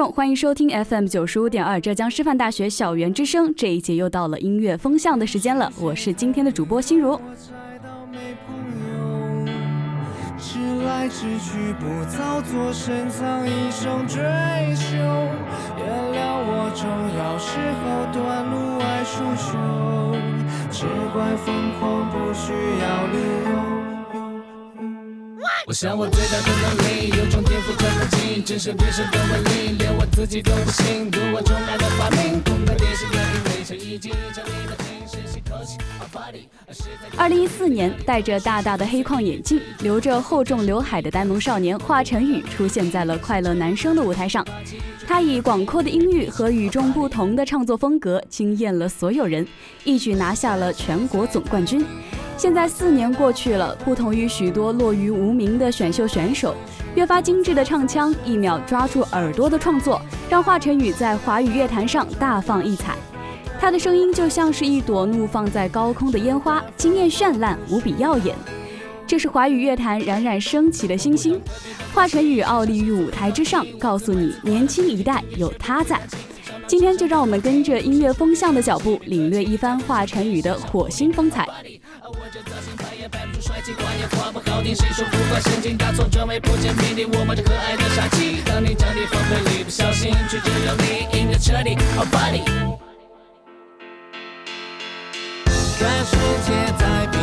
众，欢迎收听 FM 九十五点二浙江师范大学校园之声。这一节又到了音乐风向的时间了，我是今天的主播心如。直来直去，不造作，深藏一生追求。原谅我重要时候短路爱出糗，只怪疯狂不需要理由。我想我最大的能力，有种天赋可能进，真是别生的文力，连我自己都不信。读我重来的发明，空白电视电影围成一镜，张力的平时吸口气。二零一四年，戴着大大的黑框眼镜，留着厚重刘海的呆萌少年华晨宇出现在了快乐男声的舞台上。他以广阔的音域和与众不同的唱作风格惊艳了所有人，一举拿下了全国总冠军。现在四年过去了，不同于许多落于无名的选秀选手，越发精致的唱腔，一秒抓住耳朵的创作，让华晨宇在华语乐坛上大放异彩。他的声音就像是一朵怒放在高空的烟花，惊艳绚烂，无比耀眼。这是华语乐坛冉冉升起的星星。华晨宇傲立于舞台之上，告诉你，年轻一代有他在。今天就让我们跟着音乐风向的脚步，领略一番华晨宇的火星风采。全世界在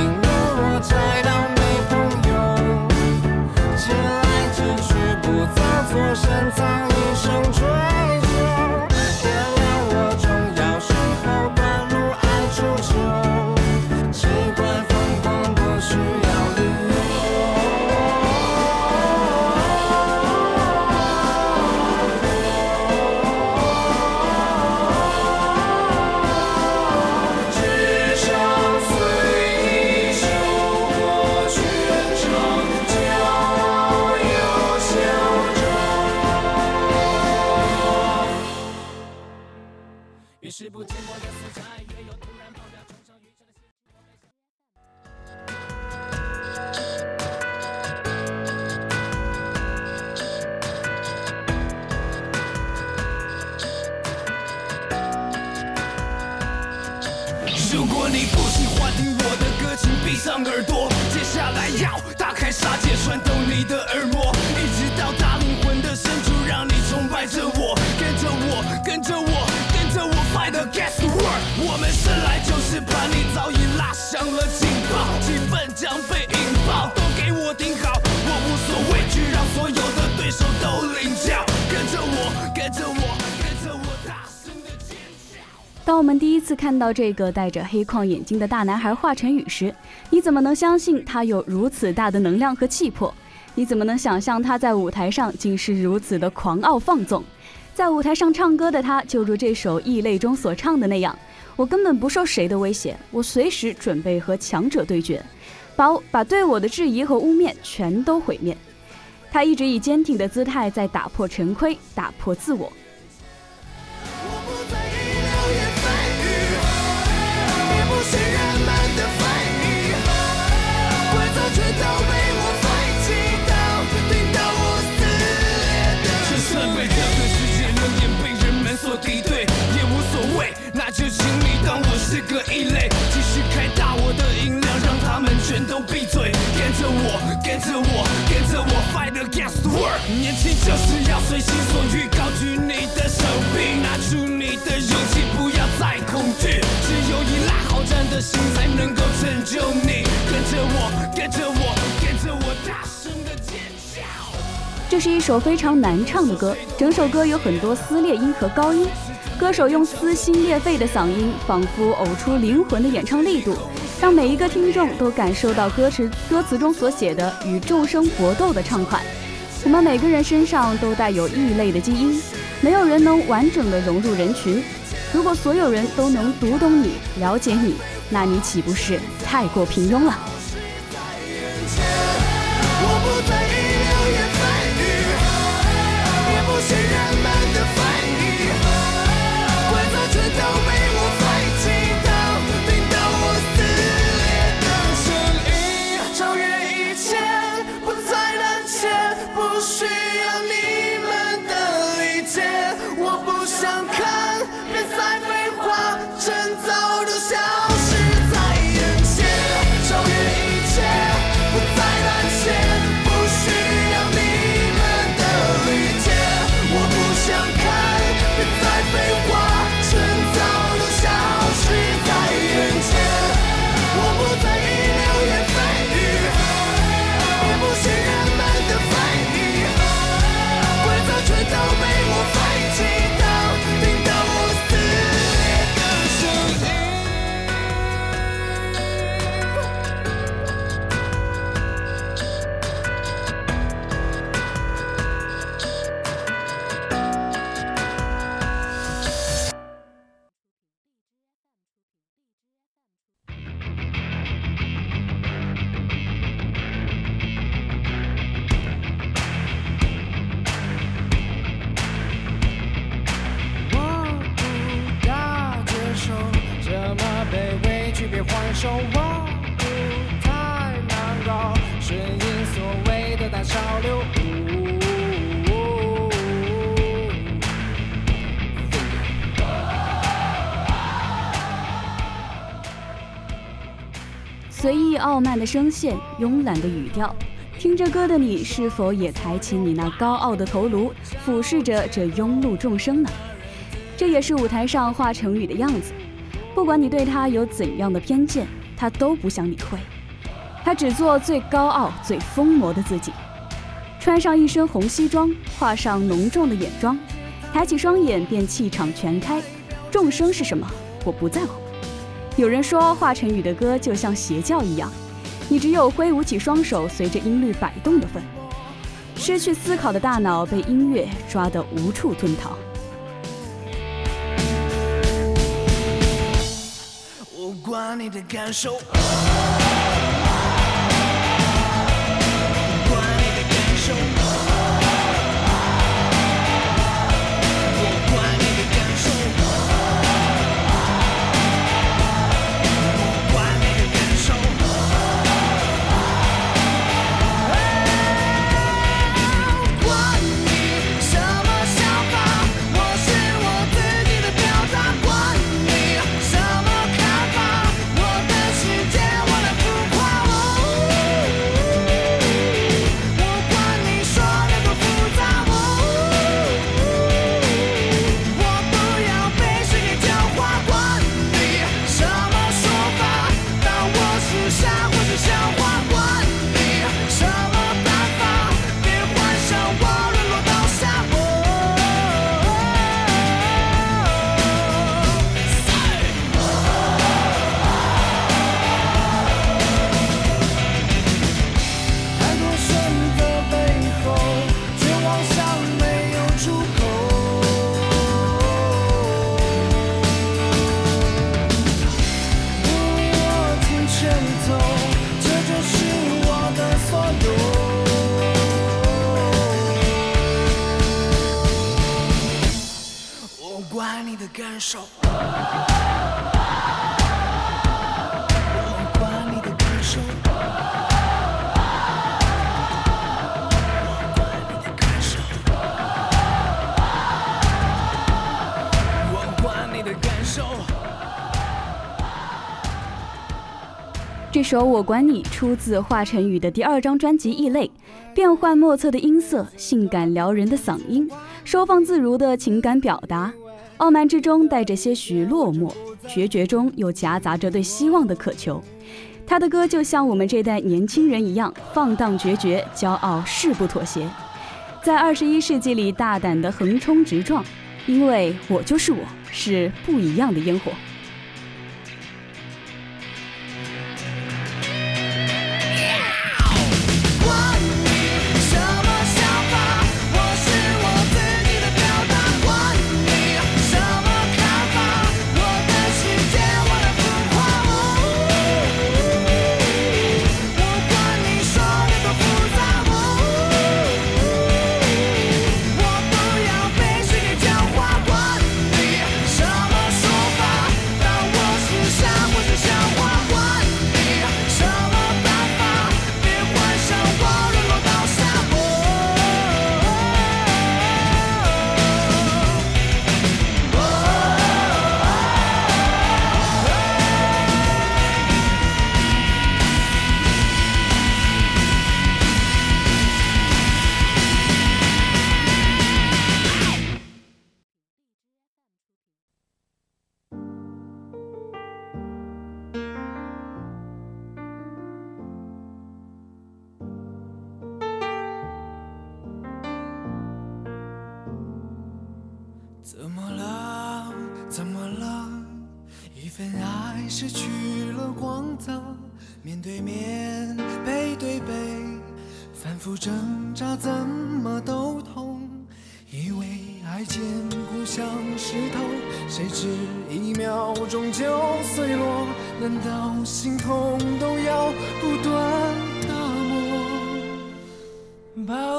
当我们第一次看到这个戴着黑框眼镜的大男孩华晨宇时，你怎么能相信他有如此大的能量和气魄？你怎么能想象他在舞台上竟是如此的狂傲放纵？在舞台上唱歌的他，就如这首《异类》中所唱的那样：“我根本不受谁的威胁，我随时准备和强者对决，把把对我的质疑和污蔑全都毁灭。”他一直以坚挺的姿态在打破陈规，打破自我。这是一首非常难唱的歌，整首歌有很多撕裂音和高音。歌手用撕心裂肺的嗓音，仿佛呕出灵魂的演唱力度，让每一个听众都感受到歌词歌词中所写的与众生搏斗的畅快。我们每个人身上都带有异类的基因，没有人能完整的融入人群。如果所有人都能读懂你、了解你，那你岂不是太过平庸了？傲慢的声线，慵懒的语调，听着歌的你，是否也抬起你那高傲的头颅，俯视着这庸碌众生呢？这也是舞台上华晨宇的样子。不管你对他有怎样的偏见，他都不想理会。他只做最高傲、最疯魔的自己。穿上一身红西装，画上浓重的眼妆，抬起双眼便气场全开。众生是什么？我不在乎。有人说华晨宇的歌就像邪教一样，你只有挥舞起双手，随着音律摆动的份。失去思考的大脑被音乐抓得无处遁逃。我管你的感受。这首《我管你》出自华晨宇的第二张专辑《异类》，变幻莫测的音色，性感撩人的嗓音，收放自如的情感表达，傲慢之中带着些许落寞，决绝中又夹杂着对希望的渴求。他的歌就像我们这代年轻人一样，放荡决绝，骄傲誓不妥协，在二十一世纪里大胆的横冲直撞，因为我就是我，是不一样的烟火。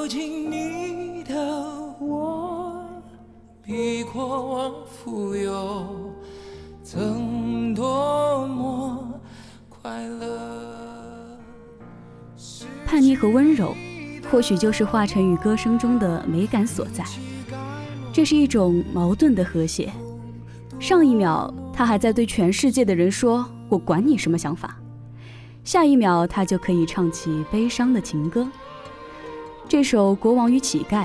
尽你的我比国王富有曾多么快乐叛逆和温柔或许就是华晨宇歌声中的美感所在。这是一种矛盾的和谐。上一秒他还在对全世界的人说我管你什么想法。下一秒他就可以唱起悲伤的情歌。这首《国王与乞丐》，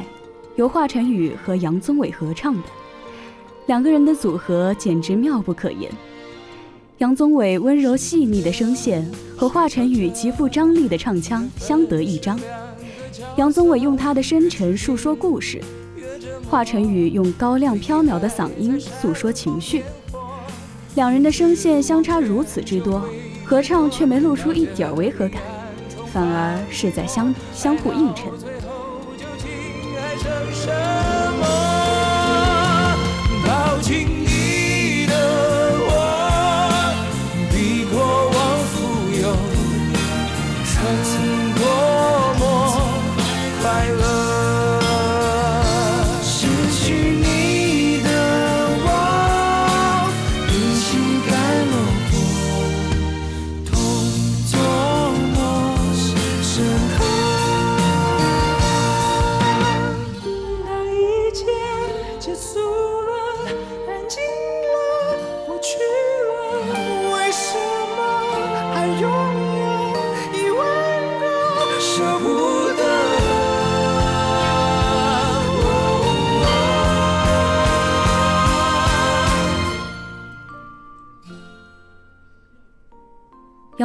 由华晨宇和杨宗纬合唱的，两个人的组合简直妙不可言。杨宗纬温柔细腻的声线和华晨宇极富张力的唱腔相得益彰。杨宗纬用他的深沉诉说故事，华晨宇用高亮飘渺的嗓音诉说情绪。两人的声线相差如此之多，合唱却没露出一点违和感，反而是在相相互映衬。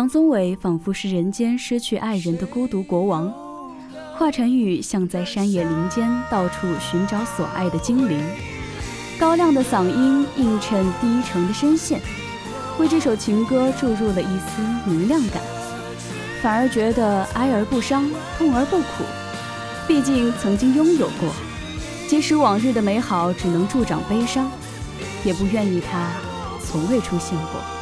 宗纬仿佛是人间失去爱人的孤独国王，华晨宇像在山野林间到处寻找所爱的精灵。高亮的嗓音映衬低沉的声线，为这首情歌注入了一丝明亮感，反而觉得哀而不伤，痛而不苦。毕竟曾经拥有过，即使往日的美好只能助长悲伤，也不愿意它从未出现过。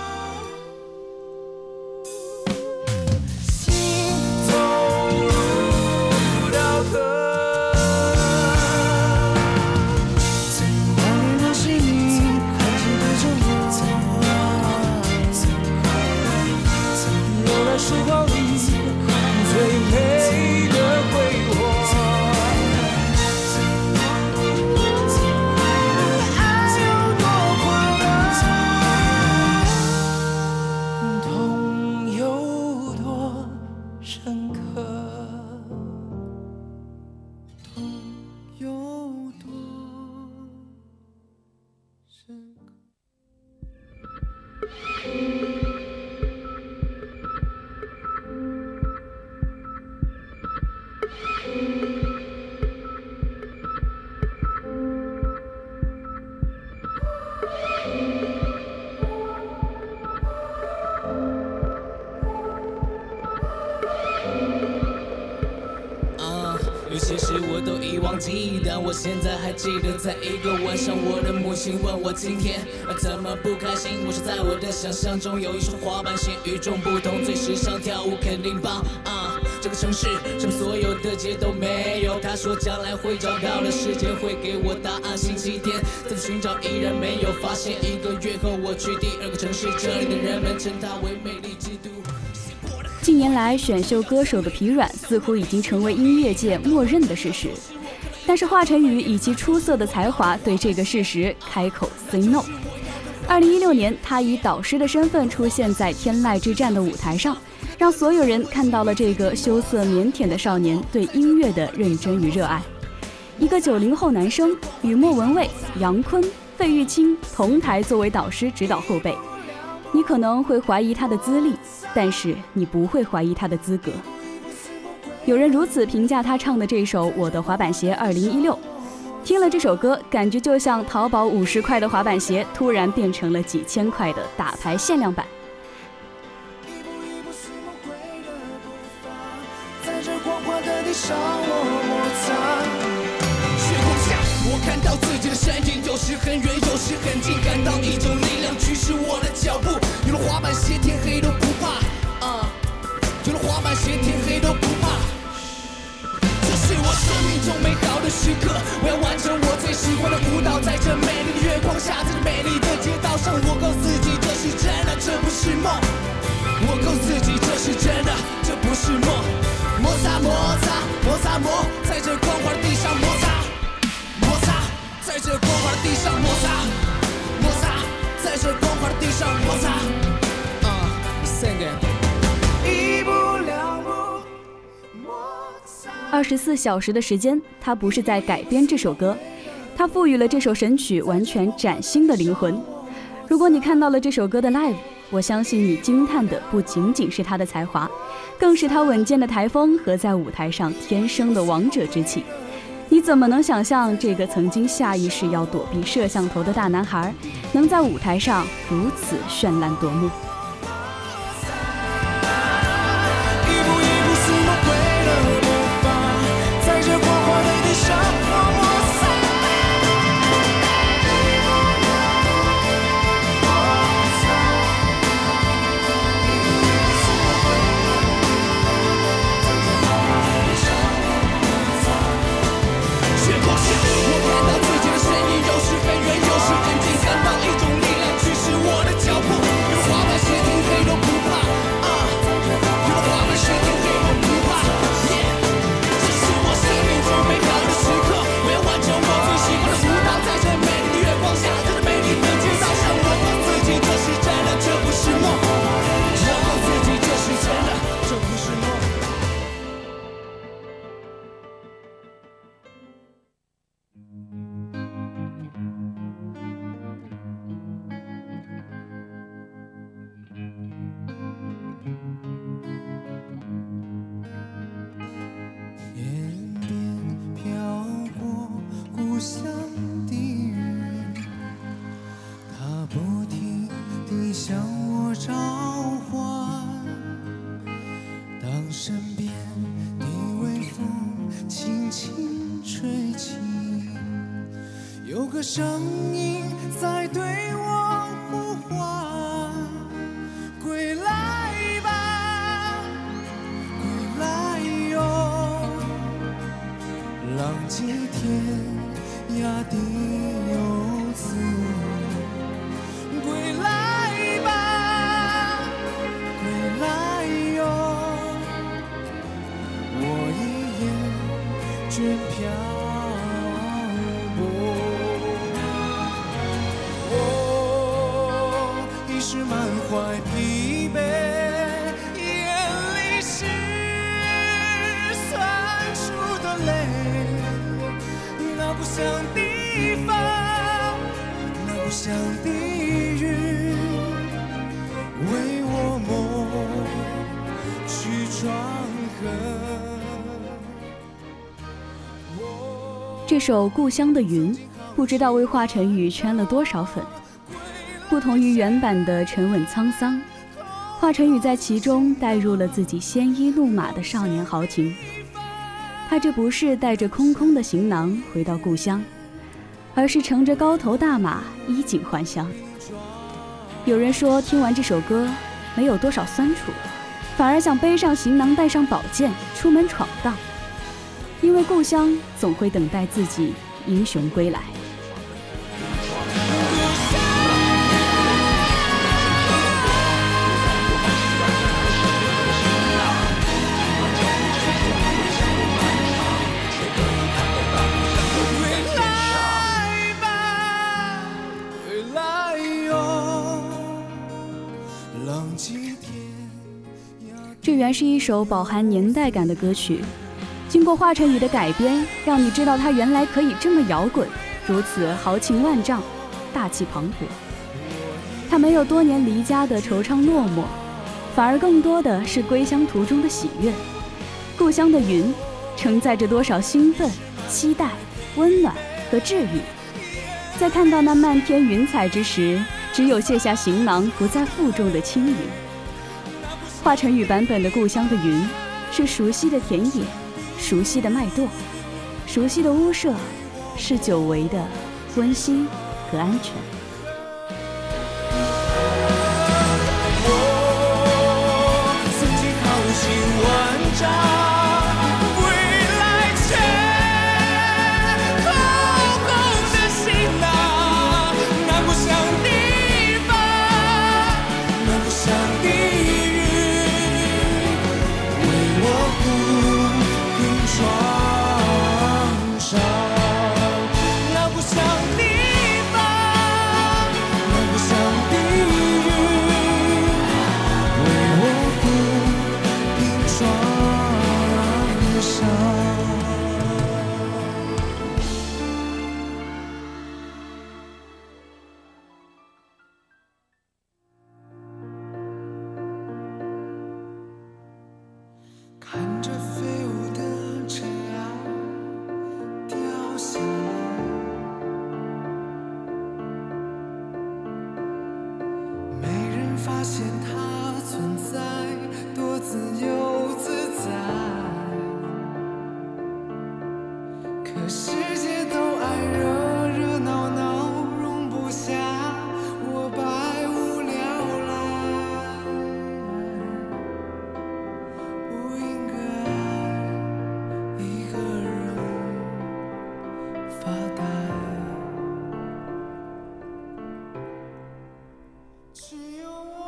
忘记，但我现在还记得，在一个晚上，我的母亲问我今天怎么不开心。我说在我的想象中有一双滑板鞋与众不同，最时尚跳舞肯定棒。啊，这个城市什么所有的街都没有。他说将来会找到的时间会给我答案。星期天再次寻找依然没有发现。一个月后我去第二个城市，这里的人们称它为美丽之都。近年来，选秀歌手的疲软似乎已经成为音乐界默认的事实。但是华晨宇以其出色的才华对这个事实开口 say no。二零一六年，他以导师的身份出现在《天籁之战》的舞台上，让所有人看到了这个羞涩腼腆的少年对音乐的认真与热爱。一个九零后男生与莫文蔚、杨坤、费玉清同台作为导师指导后辈，你可能会怀疑他的资历，但是你不会怀疑他的资格。有人如此评价他唱的这首《我的滑板鞋2016》，听了这首歌，感觉就像淘宝五十块的滑板鞋突然变成了几千块的打牌限量版。月光下，我看到自己的身影，有时很远，有时很近，感到一种力量驱使我的脚步。有了滑板鞋，天黑都生命中美好的时刻我要完成我最喜欢的舞蹈在这美丽的月光下在这美丽的街道上我告诉自己这是真的这不是梦。我告诉自己这是真的这不是梦。摩擦摩擦摩擦摩在这光滑的地上摩擦。摩擦在这光滑的地上摩擦。摩擦在这光滑的地上摩擦。二十四小时的时间，他不是在改编这首歌，他赋予了这首神曲完全崭新的灵魂。如果你看到了这首歌的 live，我相信你惊叹的不仅仅是他的才华，更是他稳健的台风和在舞台上天生的王者之气。你怎么能想象这个曾经下意识要躲避摄像头的大男孩，能在舞台上如此绚烂夺目？向我召唤。当身边的微风轻轻吹起有个声音在对这首《故乡的云》，不知道为华晨宇圈了多少粉。不同于原版的沉稳沧桑，华晨宇在其中带入了自己鲜衣怒马的少年豪情。他这不是带着空空的行囊回到故乡，而是乘着高头大马衣锦还乡。有人说，听完这首歌，没有多少酸楚，反而想背上行囊，带上宝剑，出门闯荡。因为故乡总会等待自己英雄归来。这原是一首饱含年代感的歌曲。经过华晨宇的改编，让你知道他原来可以这么摇滚，如此豪情万丈，大气磅礴。他没有多年离家的惆怅落寞，反而更多的是归乡途中的喜悦。故乡的云，承载着多少兴奋、期待、温暖和治愈。在看到那漫天云彩之时，只有卸下行囊，不再负重的轻盈。华晨宇版本的故乡的云，是熟悉的田野。熟悉的麦垛，熟悉的屋舍，是久违的温馨和安全。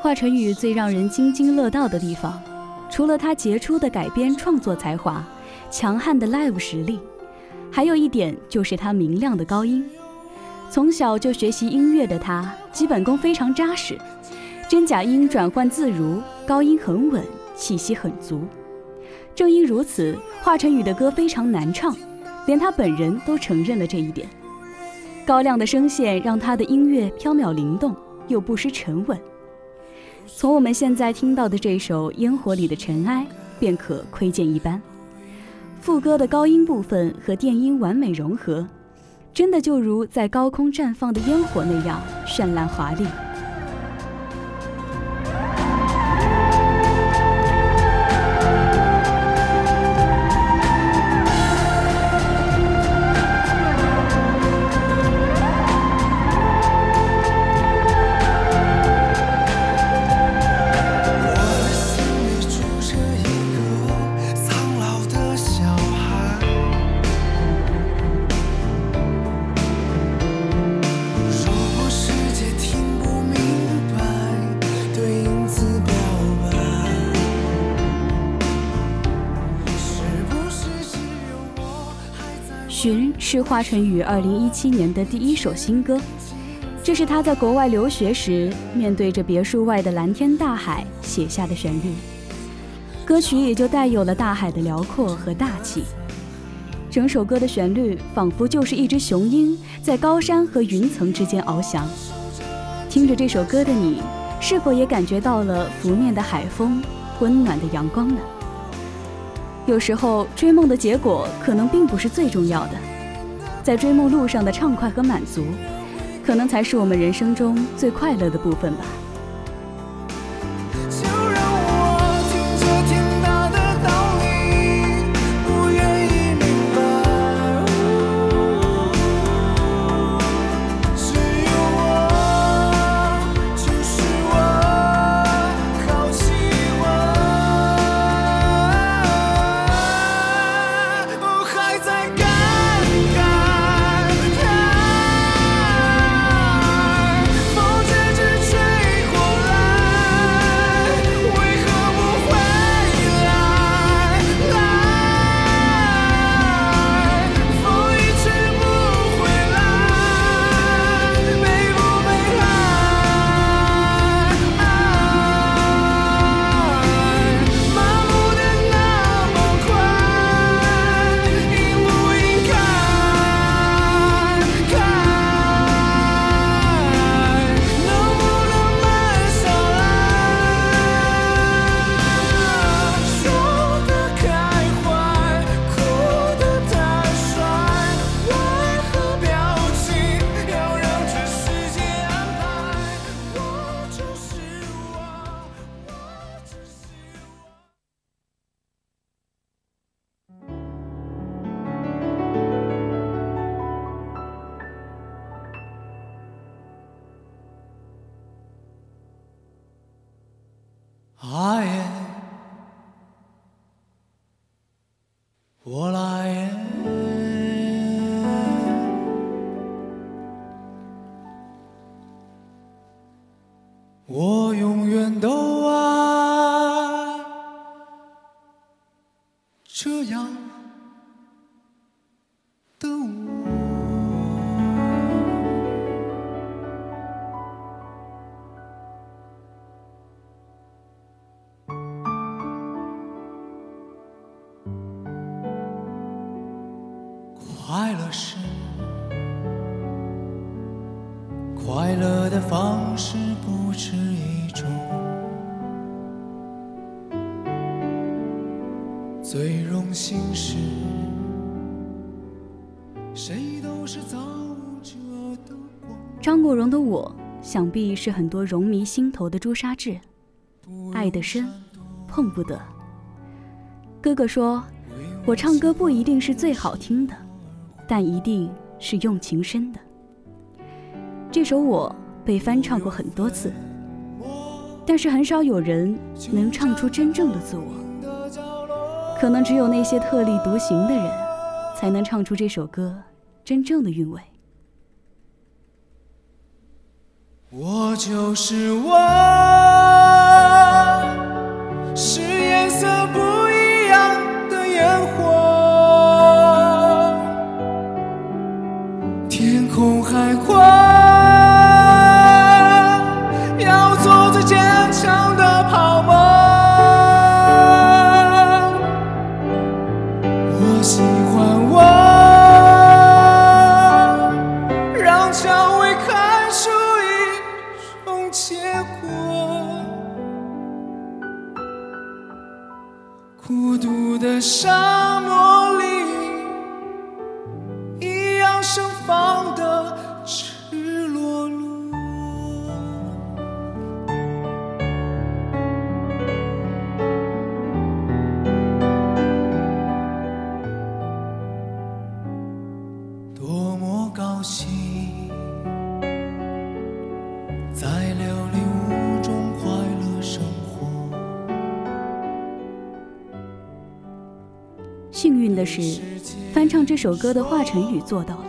华晨宇最让人津津乐道的地方，除了他杰出的改编创作才华、强悍的 live 实力，还有一点就是他明亮的高音。从小就学习音乐的他，基本功非常扎实，真假音转换自如，高音很稳，气息很足。正因如此，华晨宇的歌非常难唱，连他本人都承认了这一点。高亮的声线让他的音乐飘渺灵动，又不失沉稳。从我们现在听到的这首《烟火里的尘埃》，便可窥见一斑。副歌的高音部分和电音完美融合。真的就如在高空绽放的烟火那样绚烂华丽。是华晨宇二零一七年的第一首新歌，这是他在国外留学时面对着别墅外的蓝天大海写下的旋律，歌曲也就带有了大海的辽阔和大气。整首歌的旋律仿佛就是一只雄鹰在高山和云层之间翱翔。听着这首歌的你，是否也感觉到了拂面的海风、温暖的阳光呢？有时候追梦的结果可能并不是最重要的。在追梦路上的畅快和满足，可能才是我们人生中最快乐的部分吧。快想必是很多荣迷心头的朱砂痣，爱得深，碰不得。哥哥说，我唱歌不一定是最好听的。但一定是用情深的。这首我被翻唱过很多次，但是很少有人能唱出真正的自我。可能只有那些特立独行的人，才能唱出这首歌真正的韵味。我就是我，是颜色不一样的烟火，天空海阔，在琉璃屋中快乐。幸运的是，翻唱这首歌的华晨宇做到了。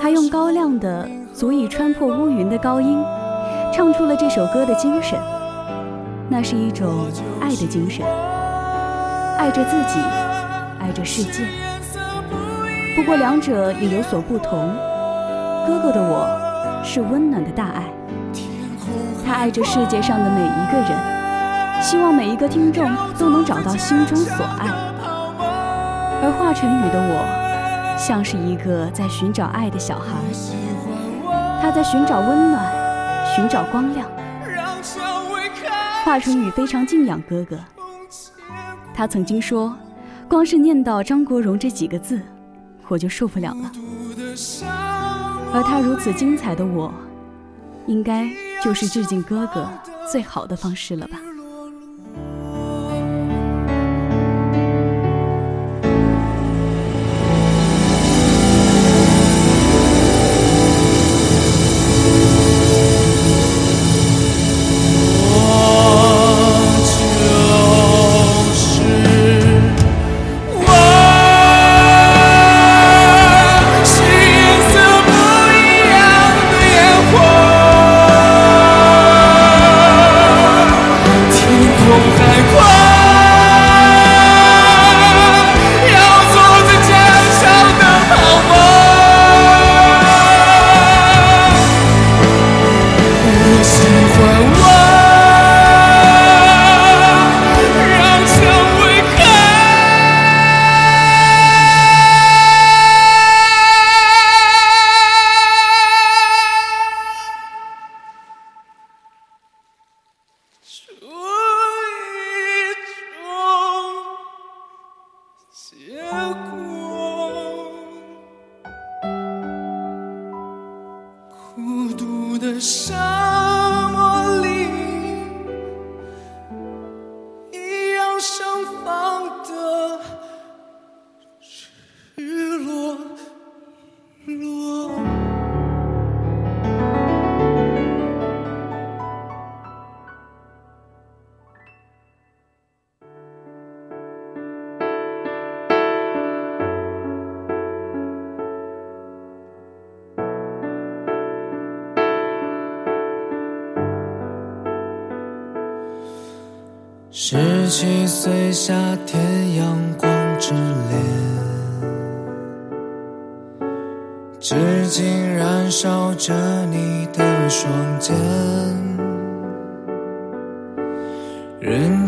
他用高亮的、足以穿破乌云的高音，唱出了这首歌的精神。那是一种爱的精神，爱着自己，爱着世界。不过两者也有所不同。哥哥的我是温暖的大爱，他爱着世界上的每一个人，希望每一个听众都能找到心中所爱。而华晨宇的我，像是一个在寻找爱的小孩，他在寻找温暖，寻找光亮。华晨宇非常敬仰哥哥，他曾经说，光是念到张国荣这几个字，我就受不了了。而他如此精彩的我，应该就是致敬哥哥最好的方式了吧。独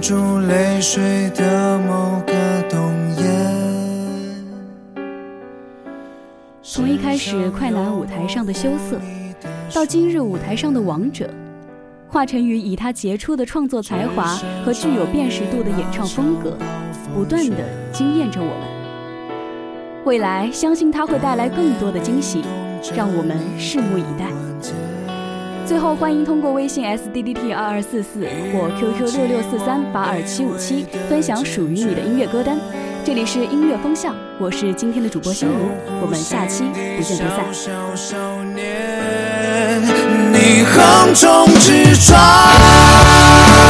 住泪水的某个冬夜。从一开始快男舞台上的羞涩，到今日舞台上的王者，华晨宇以他杰出的创作才华和具有辨识度的演唱风格，不断的惊艳着我们。未来相信他会带来更多的惊喜，让我们拭目以待。最后，欢迎通过微信 s d d t 二二四四或 QQ 六六四三八二七五七分享属于你的音乐歌单。这里是音乐风向，我是今天的主播心如，我们下期不见不散。小少年，你横冲直撞。